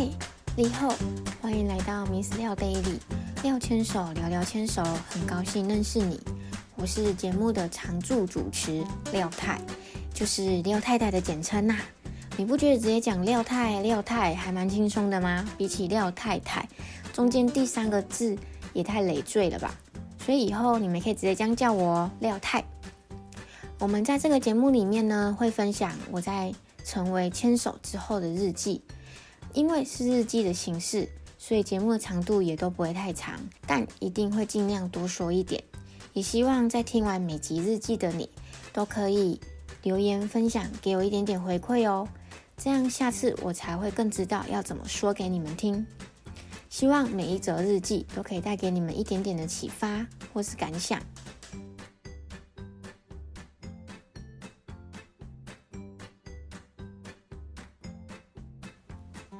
嘿，你好，欢迎来到 Miss 廖 Daily，廖牵手聊聊牵手，很高兴认识你。我是节目的常驻主持廖太，就是廖太太的简称呐。你不觉得直接讲廖太廖太还蛮轻松的吗？比起廖太太，中间第三个字也太累赘了吧？所以以后你们可以直接这样叫我廖太。我们在这个节目里面呢，会分享我在成为牵手之后的日记。因为是日记的形式，所以节目的长度也都不会太长，但一定会尽量多说一点。也希望在听完每集日记的你，都可以留言分享，给我一点点回馈哦。这样下次我才会更知道要怎么说给你们听。希望每一则日记都可以带给你们一点点的启发或是感想。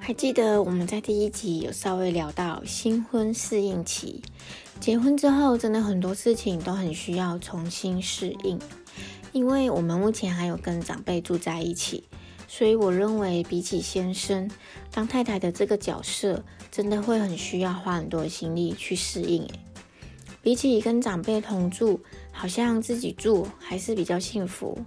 还记得我们在第一集有稍微聊到新婚适应期，结婚之后真的很多事情都很需要重新适应。因为我们目前还有跟长辈住在一起，所以我认为比起先生当太太的这个角色，真的会很需要花很多心力去适应。比起跟长辈同住，好像自己住还是比较幸福。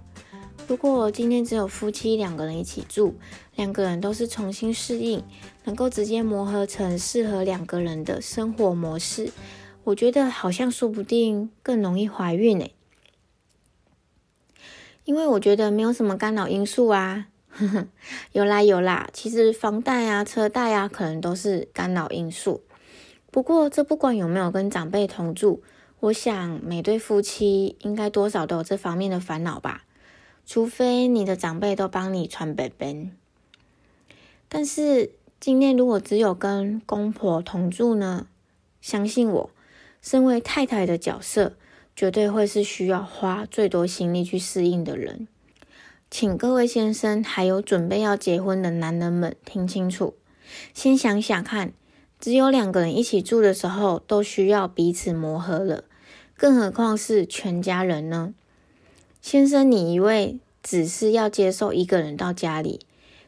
如果今天只有夫妻两个人一起住，两个人都是重新适应，能够直接磨合成适合两个人的生活模式，我觉得好像说不定更容易怀孕呢。因为我觉得没有什么干扰因素啊，有啦有啦，其实房贷啊、车贷啊，可能都是干扰因素。不过这不管有没有跟长辈同住，我想每对夫妻应该多少都有这方面的烦恼吧。除非你的长辈都帮你传本本，但是今天如果只有跟公婆同住呢？相信我，身为太太的角色，绝对会是需要花最多心力去适应的人。请各位先生还有准备要结婚的男人们听清楚，先想想看，只有两个人一起住的时候都需要彼此磨合了，更何况是全家人呢？先生，你一位只是要接受一个人到家里，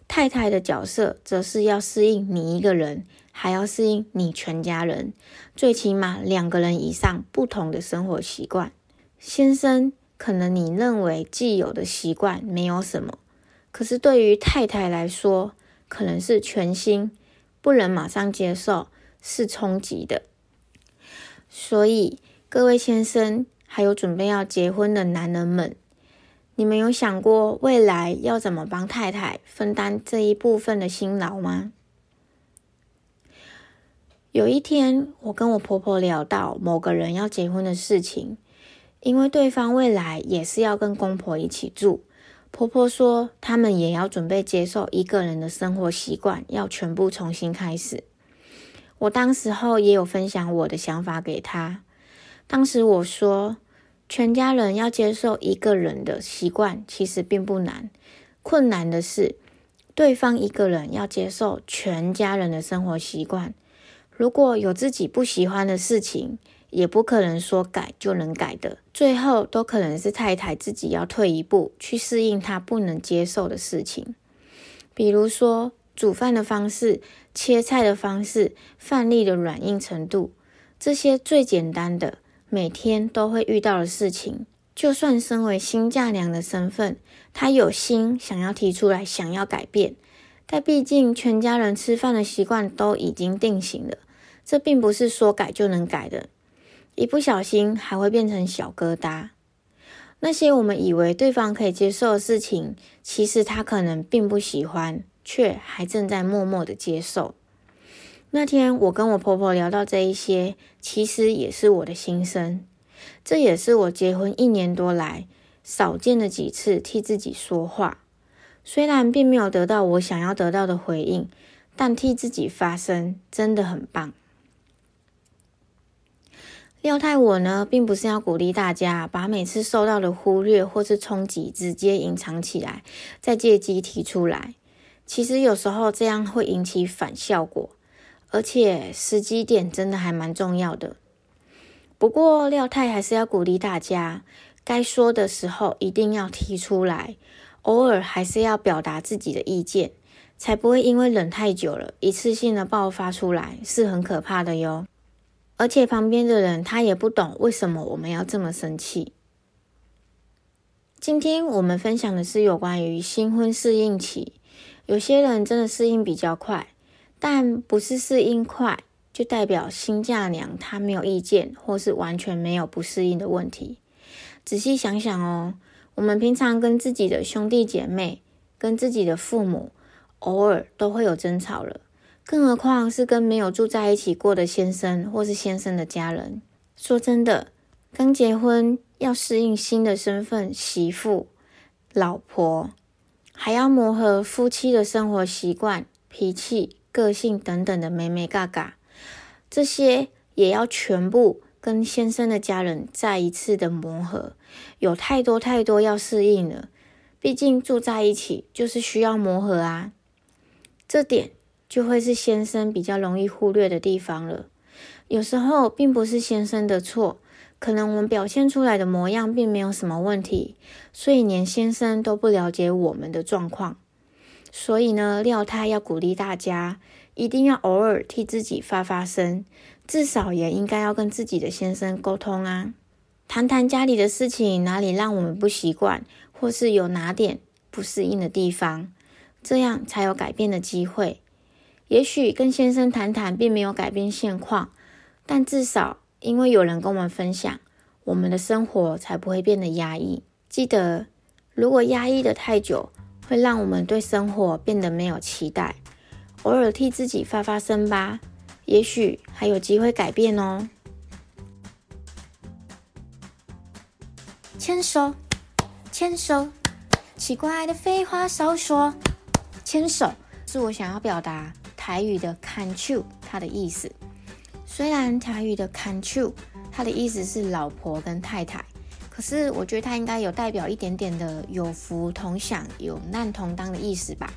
太太的角色则是要适应你一个人，还要适应你全家人，最起码两个人以上不同的生活习惯。先生，可能你认为既有的习惯没有什么，可是对于太太来说，可能是全新，不能马上接受，是冲击的。所以，各位先生，还有准备要结婚的男人们。你们有想过未来要怎么帮太太分担这一部分的辛劳吗？有一天，我跟我婆婆聊到某个人要结婚的事情，因为对方未来也是要跟公婆一起住，婆婆说他们也要准备接受一个人的生活习惯，要全部重新开始。我当时候也有分享我的想法给她，当时我说。全家人要接受一个人的习惯，其实并不难。困难的是，对方一个人要接受全家人的生活习惯。如果有自己不喜欢的事情，也不可能说改就能改的。最后都可能是太太自己要退一步，去适应她不能接受的事情。比如说煮饭的方式、切菜的方式、饭粒的软硬程度，这些最简单的。每天都会遇到的事情，就算身为新嫁娘的身份，她有心想要提出来，想要改变，但毕竟全家人吃饭的习惯都已经定型了，这并不是说改就能改的，一不小心还会变成小疙瘩。那些我们以为对方可以接受的事情，其实他可能并不喜欢，却还正在默默的接受。那天我跟我婆婆聊到这一些，其实也是我的心声。这也是我结婚一年多来少见的几次替自己说话。虽然并没有得到我想要得到的回应，但替自己发声真的很棒。廖太我呢，并不是要鼓励大家把每次受到的忽略或是冲击直接隐藏起来，再借机提出来。其实有时候这样会引起反效果。而且时机点真的还蛮重要的。不过廖太还是要鼓励大家，该说的时候一定要提出来，偶尔还是要表达自己的意见，才不会因为冷太久了，一次性的爆发出来，是很可怕的哟。而且旁边的人他也不懂为什么我们要这么生气。今天我们分享的是有关于新婚适应期，有些人真的适应比较快，但不是适应快就代表新嫁娘她没有意见，或是完全没有不适应的问题。仔细想想哦，我们平常跟自己的兄弟姐妹、跟自己的父母，偶尔都会有争吵了。更何况是跟没有住在一起过的先生，或是先生的家人。说真的，刚结婚要适应新的身份，媳妇、老婆，还要磨合夫妻的生活习惯、脾气、个性等等的美美嘎嘎，这些也要全部跟先生的家人再一次的磨合，有太多太多要适应了。毕竟住在一起就是需要磨合啊，这点。就会是先生比较容易忽略的地方了。有时候并不是先生的错，可能我们表现出来的模样并没有什么问题，所以连先生都不了解我们的状况。所以呢，廖太要鼓励大家，一定要偶尔替自己发发声，至少也应该要跟自己的先生沟通啊，谈谈家里的事情，哪里让我们不习惯，或是有哪点不适应的地方，这样才有改变的机会。也许跟先生谈谈，并没有改变现况，但至少因为有人跟我们分享，我们的生活才不会变得压抑。记得，如果压抑的太久，会让我们对生活变得没有期待。偶尔替自己发发声吧，也许还有机会改变哦。牵手，牵手，奇怪的废话少说。牵手是我想要表达。台语的 can you，它的意思，虽然台语的 can you，它的意思是老婆跟太太，可是我觉得它应该有代表一点点的有福同享、有难同当的意思吧。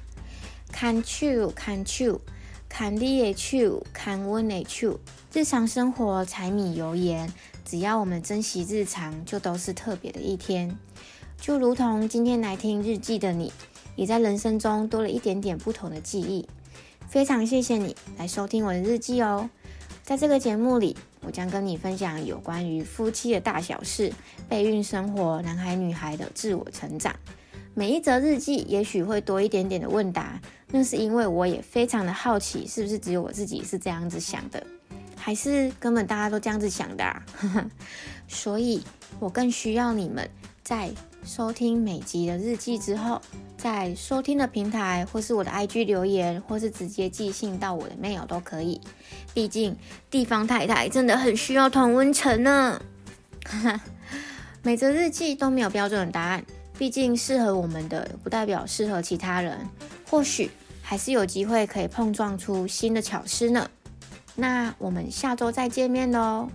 can you，can you，can 你的 you，can 温的 you，日常生活柴米油盐，只要我们珍惜日常，就都是特别的一天。就如同今天来听日记的你，也在人生中多了一点点不同的记忆。非常谢谢你来收听我的日记哦，在这个节目里，我将跟你分享有关于夫妻的大小事、备孕生活、男孩女孩的自我成长。每一则日记也许会多一点点的问答，那是因为我也非常的好奇，是不是只有我自己是这样子想的，还是根本大家都这样子想的？啊？所以我更需要你们在。收听每集的日记之后，在收听的平台或是我的 IG 留言，或是直接寄信到我的 mail 都可以。毕竟地方太太真的很需要同温层呢。每则日记都没有标准的答案，毕竟适合我们的不代表适合其他人。或许还是有机会可以碰撞出新的巧思呢。那我们下周再见面喽。